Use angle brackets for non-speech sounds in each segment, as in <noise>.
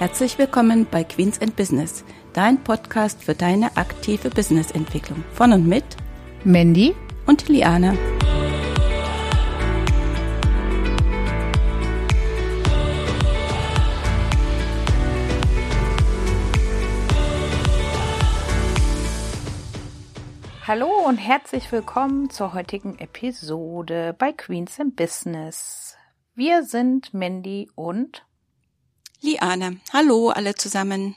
Herzlich willkommen bei Queens and Business, dein Podcast für deine aktive Businessentwicklung. Von und mit Mandy und Liane. Hallo und herzlich willkommen zur heutigen Episode bei Queens in Business. Wir sind Mandy und Liane. Hallo alle zusammen.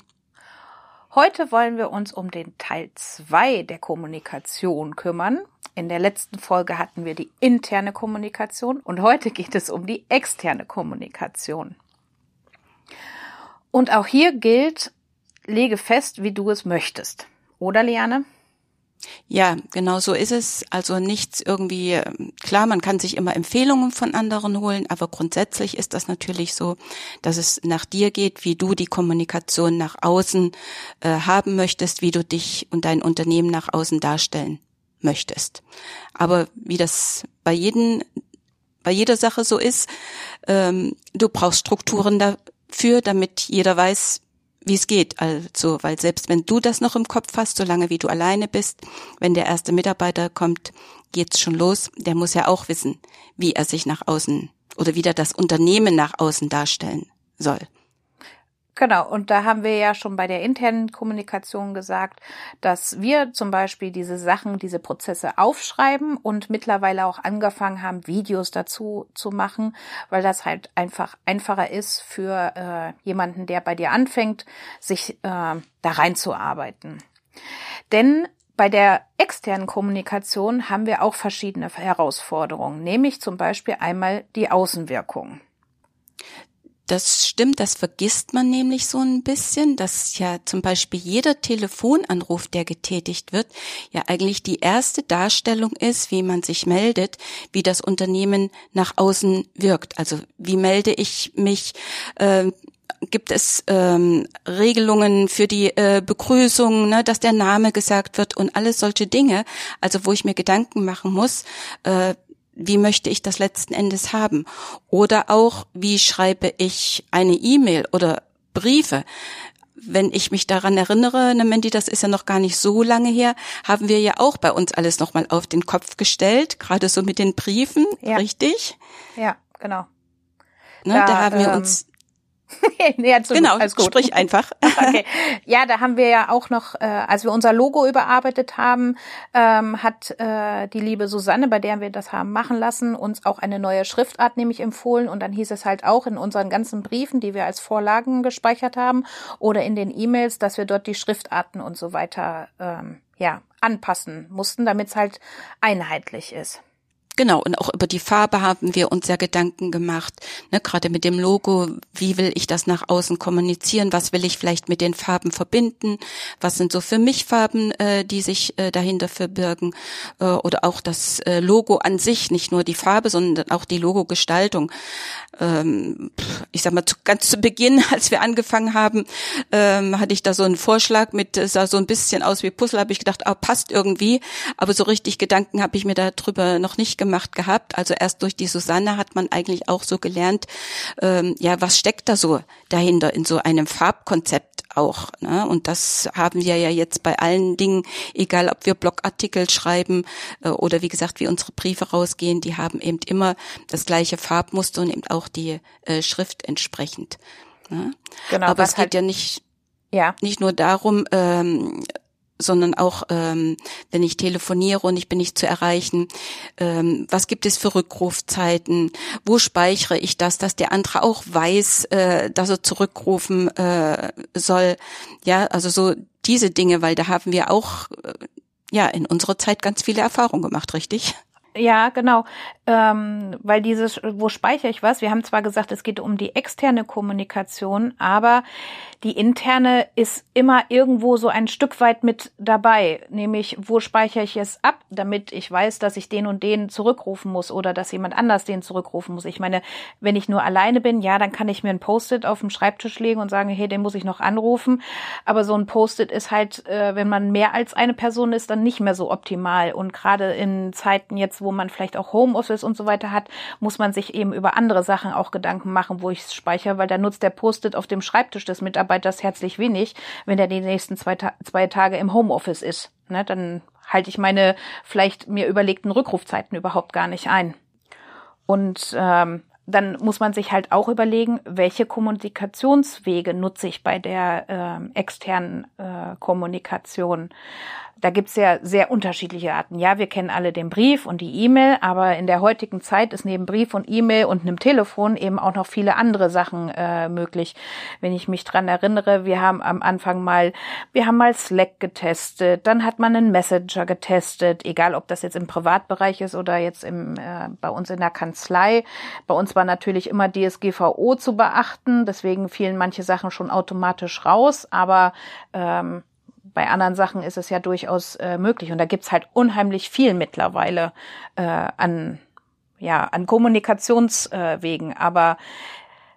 Heute wollen wir uns um den Teil 2 der Kommunikation kümmern. In der letzten Folge hatten wir die interne Kommunikation und heute geht es um die externe Kommunikation. Und auch hier gilt, lege fest, wie du es möchtest. Oder, Liane? Ja, genau so ist es. Also nichts irgendwie, klar, man kann sich immer Empfehlungen von anderen holen, aber grundsätzlich ist das natürlich so, dass es nach dir geht, wie du die Kommunikation nach außen äh, haben möchtest, wie du dich und dein Unternehmen nach außen darstellen möchtest. Aber wie das bei jedem, bei jeder Sache so ist, ähm, du brauchst Strukturen dafür, damit jeder weiß, wie es geht. Also, weil selbst wenn du das noch im Kopf hast, solange wie du alleine bist, wenn der erste Mitarbeiter kommt, geht's schon los. Der muss ja auch wissen, wie er sich nach außen oder wie er das Unternehmen nach außen darstellen soll. Genau, und da haben wir ja schon bei der internen Kommunikation gesagt, dass wir zum Beispiel diese Sachen, diese Prozesse aufschreiben und mittlerweile auch angefangen haben, Videos dazu zu machen, weil das halt einfach einfacher ist für äh, jemanden, der bei dir anfängt, sich äh, da reinzuarbeiten. Denn bei der externen Kommunikation haben wir auch verschiedene Herausforderungen, nämlich zum Beispiel einmal die Außenwirkung. Das stimmt, das vergisst man nämlich so ein bisschen, dass ja zum Beispiel jeder Telefonanruf, der getätigt wird, ja eigentlich die erste Darstellung ist, wie man sich meldet, wie das Unternehmen nach außen wirkt. Also wie melde ich mich? Äh, gibt es ähm, Regelungen für die äh, Begrüßung, ne, dass der Name gesagt wird und alles solche Dinge. Also wo ich mir Gedanken machen muss, äh, wie möchte ich das letzten Endes haben? Oder auch, wie schreibe ich eine E-Mail oder Briefe? Wenn ich mich daran erinnere, ne Mandy, das ist ja noch gar nicht so lange her, haben wir ja auch bei uns alles nochmal auf den Kopf gestellt, gerade so mit den Briefen, ja. richtig? Ja, genau. Ne, da, da haben wir ähm, uns <laughs> nee, genau, alles gut. sprich einfach. <laughs> okay. Ja, da haben wir ja auch noch, äh, als wir unser Logo überarbeitet haben, ähm, hat äh, die liebe Susanne, bei der wir das haben machen lassen, uns auch eine neue Schriftart nämlich empfohlen. Und dann hieß es halt auch in unseren ganzen Briefen, die wir als Vorlagen gespeichert haben, oder in den E-Mails, dass wir dort die Schriftarten und so weiter ähm, ja anpassen mussten, damit es halt einheitlich ist. Genau, und auch über die Farbe haben wir uns ja Gedanken gemacht, ne, gerade mit dem Logo, wie will ich das nach außen kommunizieren, was will ich vielleicht mit den Farben verbinden, was sind so für mich Farben, äh, die sich äh, dahinter verbirgen, äh, oder auch das äh, Logo an sich, nicht nur die Farbe, sondern auch die Logogestaltung. Ähm, ich sag mal, zu, ganz zu Beginn, <laughs> als wir angefangen haben, ähm, hatte ich da so einen Vorschlag mit, es sah so ein bisschen aus wie Puzzle, habe ich gedacht, ah, passt irgendwie, aber so richtig Gedanken habe ich mir darüber noch nicht gemacht gehabt. Also erst durch die Susanne hat man eigentlich auch so gelernt, ähm, ja, was steckt da so dahinter in so einem Farbkonzept auch. Ne? Und das haben wir ja jetzt bei allen Dingen, egal ob wir Blogartikel schreiben äh, oder wie gesagt, wie unsere Briefe rausgehen, die haben eben immer das gleiche Farbmuster und eben auch die äh, Schrift entsprechend. Ne? Genau, Aber es geht halt ja nicht ja. nicht nur darum, ähm, sondern auch ähm, wenn ich telefoniere und ich bin nicht zu erreichen, ähm, was gibt es für Rückrufzeiten, wo speichere ich das, dass der andere auch weiß, äh, dass er zurückrufen äh, soll, ja, also so diese Dinge, weil da haben wir auch äh, ja in unserer Zeit ganz viele Erfahrungen gemacht, richtig? Ja, genau. Ähm, weil dieses, wo speichere ich was? Wir haben zwar gesagt, es geht um die externe Kommunikation, aber die interne ist immer irgendwo so ein Stück weit mit dabei. Nämlich, wo speichere ich es ab, damit ich weiß, dass ich den und den zurückrufen muss oder dass jemand anders den zurückrufen muss. Ich meine, wenn ich nur alleine bin, ja, dann kann ich mir ein Post-it auf dem Schreibtisch legen und sagen, hey, den muss ich noch anrufen. Aber so ein Post-it ist halt, äh, wenn man mehr als eine Person ist, dann nicht mehr so optimal. Und gerade in Zeiten jetzt, wo man vielleicht auch Homeoffice und so weiter hat, muss man sich eben über andere Sachen auch Gedanken machen, wo ich es speichere, weil da nutzt der Post-it auf dem Schreibtisch des Mitarbeiters herzlich wenig, wenn er die nächsten zwei, zwei Tage im Homeoffice ist. Ne, dann halte ich meine vielleicht mir überlegten Rückrufzeiten überhaupt gar nicht ein. Und ähm, dann muss man sich halt auch überlegen, welche Kommunikationswege nutze ich bei der äh, externen äh, Kommunikation. Da gibt's ja sehr unterschiedliche Arten. Ja, wir kennen alle den Brief und die E-Mail, aber in der heutigen Zeit ist neben Brief und E-Mail und einem Telefon eben auch noch viele andere Sachen äh, möglich. Wenn ich mich dran erinnere, wir haben am Anfang mal, wir haben mal Slack getestet, dann hat man einen Messenger getestet, egal ob das jetzt im Privatbereich ist oder jetzt im, äh, bei uns in der Kanzlei. Bei uns war natürlich immer DSGVO zu beachten, deswegen fielen manche Sachen schon automatisch raus, aber ähm, bei anderen Sachen ist es ja durchaus äh, möglich. Und da gibt's halt unheimlich viel mittlerweile äh, an, ja, an Kommunikationswegen. Äh, Aber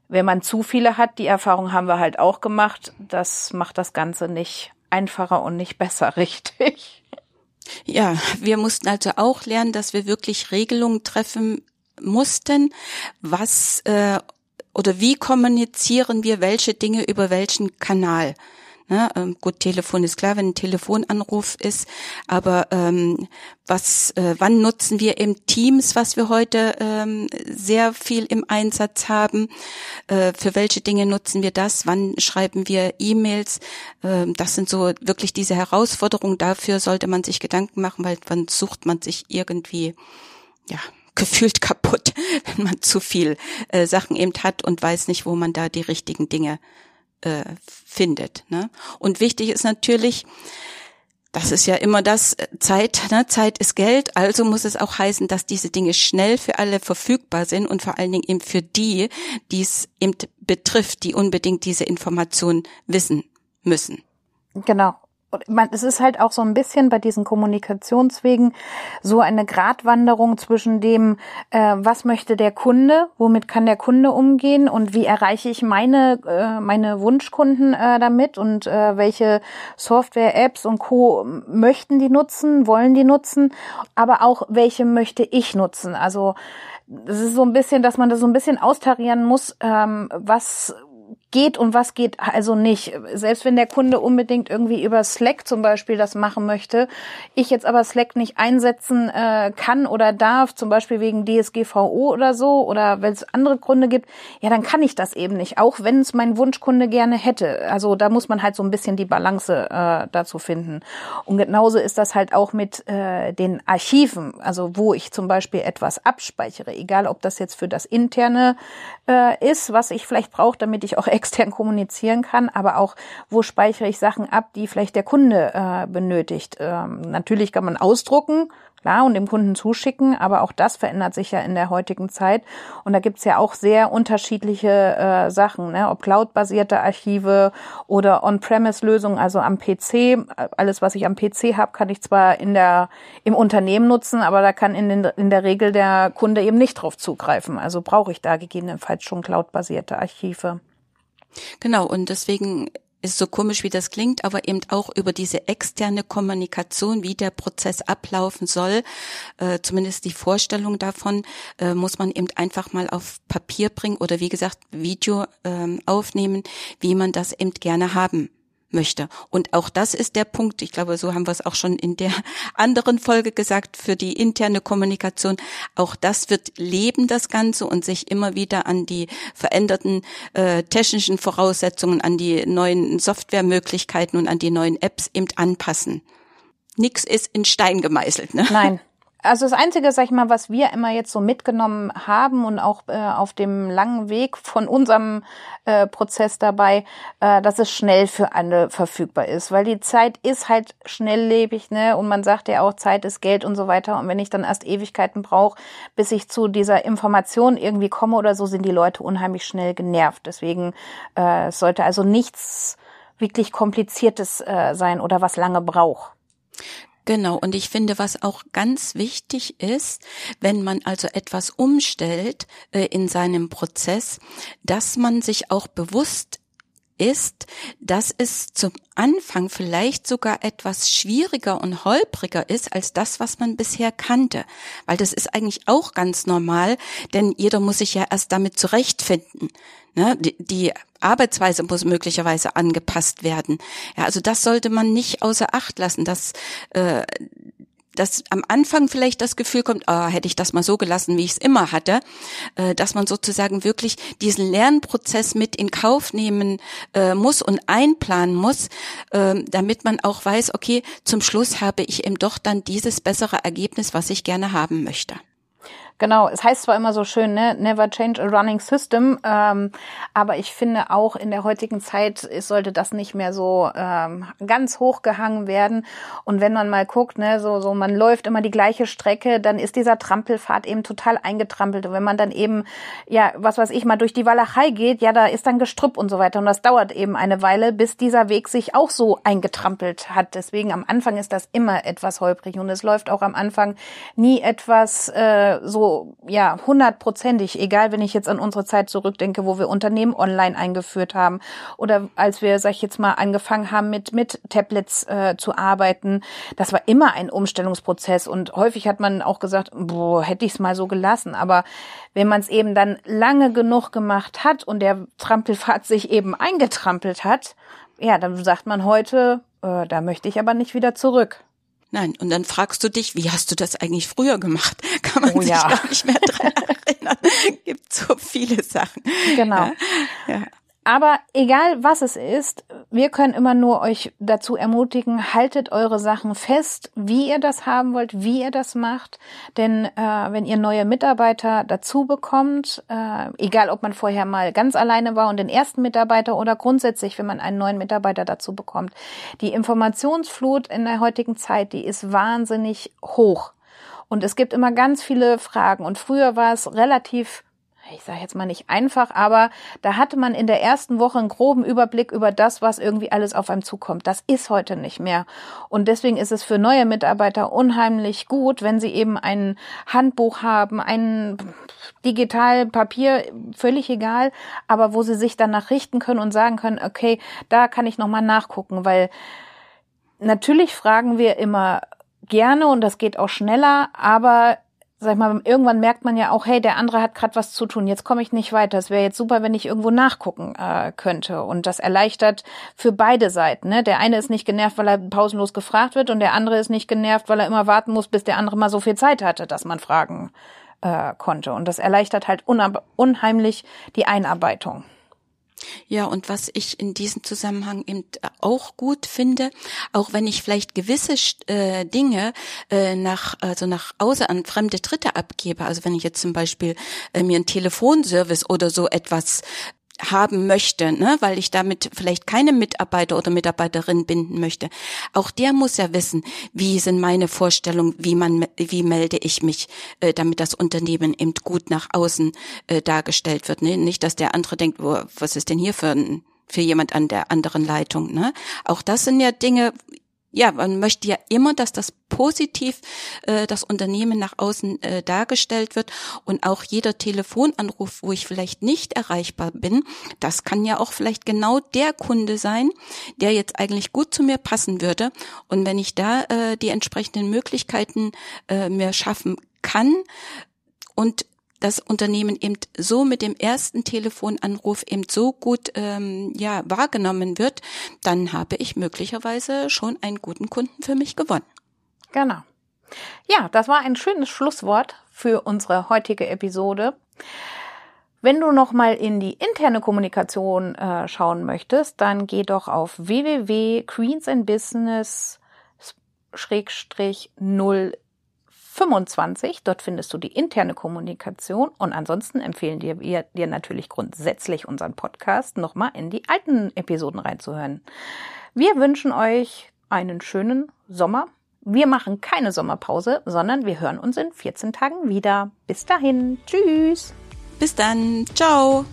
wenn man zu viele hat, die Erfahrung haben wir halt auch gemacht, das macht das Ganze nicht einfacher und nicht <laughs> besser, richtig. Ja, wir mussten also auch lernen, dass wir wirklich Regelungen treffen mussten, was äh, oder wie kommunizieren wir welche Dinge über welchen Kanal. Ne? Ähm, gut, Telefon ist klar, wenn ein Telefonanruf ist, aber ähm, was, äh, wann nutzen wir im Teams, was wir heute ähm, sehr viel im Einsatz haben? Äh, für welche Dinge nutzen wir das? Wann schreiben wir E-Mails? Äh, das sind so wirklich diese Herausforderungen. Dafür sollte man sich Gedanken machen, weil dann sucht man sich irgendwie, ja, gefühlt kaputt, <laughs> wenn man zu viel äh, Sachen eben hat und weiß nicht, wo man da die richtigen Dinge äh, findet. Ne? Und wichtig ist natürlich, das ist ja immer das äh, Zeit, ne? Zeit ist Geld, also muss es auch heißen, dass diese Dinge schnell für alle verfügbar sind und vor allen Dingen eben für die, die es eben betrifft, die unbedingt diese Information wissen müssen. Genau man, es ist halt auch so ein bisschen bei diesen Kommunikationswegen so eine Gratwanderung zwischen dem, äh, was möchte der Kunde, womit kann der Kunde umgehen und wie erreiche ich meine, äh, meine Wunschkunden äh, damit und äh, welche Software, Apps und Co. möchten die nutzen, wollen die nutzen, aber auch welche möchte ich nutzen. Also es ist so ein bisschen, dass man das so ein bisschen austarieren muss, ähm, was geht und was geht also nicht. Selbst wenn der Kunde unbedingt irgendwie über Slack zum Beispiel das machen möchte, ich jetzt aber Slack nicht einsetzen äh, kann oder darf, zum Beispiel wegen DSGVO oder so, oder wenn es andere Gründe gibt, ja, dann kann ich das eben nicht, auch wenn es mein Wunschkunde gerne hätte. Also da muss man halt so ein bisschen die Balance äh, dazu finden. Und genauso ist das halt auch mit äh, den Archiven, also wo ich zum Beispiel etwas abspeichere, egal ob das jetzt für das interne äh, ist, was ich vielleicht brauche, damit ich auch extern kommunizieren kann, aber auch, wo speichere ich Sachen ab, die vielleicht der Kunde äh, benötigt. Ähm, natürlich kann man ausdrucken, klar, und dem Kunden zuschicken, aber auch das verändert sich ja in der heutigen Zeit. Und da gibt's ja auch sehr unterschiedliche äh, Sachen, ne? ob cloud-basierte Archive oder On-Premise-Lösungen, also am PC. Alles, was ich am PC habe, kann ich zwar in der, im Unternehmen nutzen, aber da kann in, den, in der Regel der Kunde eben nicht drauf zugreifen. Also brauche ich da gegebenenfalls schon cloud-basierte Archive. Genau, und deswegen ist so komisch, wie das klingt, aber eben auch über diese externe Kommunikation, wie der Prozess ablaufen soll, äh, zumindest die Vorstellung davon, äh, muss man eben einfach mal auf Papier bringen oder wie gesagt Video äh, aufnehmen, wie man das eben gerne haben möchte. Und auch das ist der Punkt, ich glaube, so haben wir es auch schon in der <laughs> anderen Folge gesagt, für die interne Kommunikation. Auch das wird leben, das Ganze, und sich immer wieder an die veränderten äh, technischen Voraussetzungen, an die neuen Softwaremöglichkeiten und an die neuen Apps eben anpassen. Nix ist in Stein gemeißelt. Ne? Nein, also das Einzige, sag ich mal, was wir immer jetzt so mitgenommen haben und auch äh, auf dem langen Weg von unserem äh, Prozess dabei, äh, dass es schnell für alle verfügbar ist, weil die Zeit ist halt schnelllebig, ne? Und man sagt ja auch, Zeit ist Geld und so weiter. Und wenn ich dann erst Ewigkeiten brauche, bis ich zu dieser Information irgendwie komme oder so, sind die Leute unheimlich schnell genervt. Deswegen äh, sollte also nichts wirklich kompliziertes äh, sein oder was lange braucht. Genau, und ich finde, was auch ganz wichtig ist, wenn man also etwas umstellt äh, in seinem Prozess, dass man sich auch bewusst ist, dass es zum Anfang vielleicht sogar etwas schwieriger und holpriger ist als das, was man bisher kannte. Weil das ist eigentlich auch ganz normal, denn jeder muss sich ja erst damit zurechtfinden. Ne? Die, die Arbeitsweise muss möglicherweise angepasst werden. Ja, also das sollte man nicht außer Acht lassen, dass äh, dass am Anfang vielleicht das Gefühl kommt, oh, hätte ich das mal so gelassen, wie ich es immer hatte, äh, dass man sozusagen wirklich diesen Lernprozess mit in Kauf nehmen äh, muss und einplanen muss, äh, damit man auch weiß, okay, zum Schluss habe ich eben doch dann dieses bessere Ergebnis, was ich gerne haben möchte. Genau, es heißt zwar immer so schön, ne, never change a running system, ähm, aber ich finde auch in der heutigen Zeit sollte das nicht mehr so ähm, ganz hoch gehangen werden. Und wenn man mal guckt, ne, so, so man läuft immer die gleiche Strecke, dann ist dieser Trampelpfad eben total eingetrampelt. Und wenn man dann eben, ja, was weiß ich, mal durch die Walachei geht, ja, da ist dann Gestrüpp und so weiter. Und das dauert eben eine Weile, bis dieser Weg sich auch so eingetrampelt hat. Deswegen am Anfang ist das immer etwas holprig und es läuft auch am Anfang nie etwas äh, so ja hundertprozentig, egal wenn ich jetzt an unsere Zeit zurückdenke, wo wir Unternehmen online eingeführt haben oder als wir, sag ich jetzt mal, angefangen haben mit mit Tablets äh, zu arbeiten, das war immer ein Umstellungsprozess und häufig hat man auch gesagt, boah, hätte ich es mal so gelassen, aber wenn man es eben dann lange genug gemacht hat und der Trampelfahrt sich eben eingetrampelt hat, ja, dann sagt man heute, äh, da möchte ich aber nicht wieder zurück. Nein, und dann fragst du dich, wie hast du das eigentlich früher gemacht? <laughs> Kann man oh, sich ja. gar nicht mehr dran <laughs> erinnern. Gibt so viele Sachen. Genau. Ja. ja. Aber egal was es ist, wir können immer nur euch dazu ermutigen, haltet eure Sachen fest, wie ihr das haben wollt, wie ihr das macht. Denn äh, wenn ihr neue Mitarbeiter dazu bekommt, äh, egal ob man vorher mal ganz alleine war und den ersten Mitarbeiter oder grundsätzlich, wenn man einen neuen Mitarbeiter dazu bekommt, die Informationsflut in der heutigen Zeit, die ist wahnsinnig hoch. Und es gibt immer ganz viele Fragen. Und früher war es relativ ich sage jetzt mal nicht einfach, aber da hatte man in der ersten Woche einen groben Überblick über das, was irgendwie alles auf einem zukommt. Das ist heute nicht mehr. Und deswegen ist es für neue Mitarbeiter unheimlich gut, wenn sie eben ein Handbuch haben, ein digital Papier, völlig egal, aber wo sie sich danach richten können und sagen können, okay, da kann ich nochmal nachgucken, weil natürlich fragen wir immer gerne und das geht auch schneller, aber sag ich mal, irgendwann merkt man ja auch, hey, der andere hat gerade was zu tun, jetzt komme ich nicht weiter. Es wäre jetzt super, wenn ich irgendwo nachgucken äh, könnte. Und das erleichtert für beide Seiten. Ne? Der eine ist nicht genervt, weil er pausenlos gefragt wird und der andere ist nicht genervt, weil er immer warten muss, bis der andere mal so viel Zeit hatte, dass man fragen äh, konnte. Und das erleichtert halt unheimlich die Einarbeitung. Ja, und was ich in diesem Zusammenhang eben auch gut finde, auch wenn ich vielleicht gewisse äh, Dinge äh, nach, also nach außen an fremde Dritte abgebe, also wenn ich jetzt zum Beispiel äh, mir einen Telefonservice oder so etwas haben möchte, ne, weil ich damit vielleicht keine Mitarbeiter oder Mitarbeiterin binden möchte. Auch der muss ja wissen, wie sind meine Vorstellungen, wie man, wie melde ich mich, äh, damit das Unternehmen eben gut nach außen äh, dargestellt wird. Ne? Nicht, dass der andere denkt, wo, was ist denn hier für ein für jemand an der anderen Leitung. Ne? Auch das sind ja Dinge, ja, man möchte ja immer, dass das positiv äh, das Unternehmen nach außen äh, dargestellt wird und auch jeder Telefonanruf, wo ich vielleicht nicht erreichbar bin, das kann ja auch vielleicht genau der Kunde sein, der jetzt eigentlich gut zu mir passen würde. Und wenn ich da äh, die entsprechenden Möglichkeiten äh, mir schaffen kann und das Unternehmen eben so mit dem ersten Telefonanruf eben so gut ähm, ja wahrgenommen wird, dann habe ich möglicherweise schon einen guten Kunden für mich gewonnen. Genau. Ja, das war ein schönes Schlusswort für unsere heutige Episode. Wenn du noch mal in die interne Kommunikation äh, schauen möchtest, dann geh doch auf www.queensandbusiness 0 25. Dort findest du die interne Kommunikation und ansonsten empfehlen dir, wir dir natürlich grundsätzlich unseren Podcast nochmal in die alten Episoden reinzuhören. Wir wünschen euch einen schönen Sommer. Wir machen keine Sommerpause, sondern wir hören uns in 14 Tagen wieder. Bis dahin. Tschüss. Bis dann. Ciao.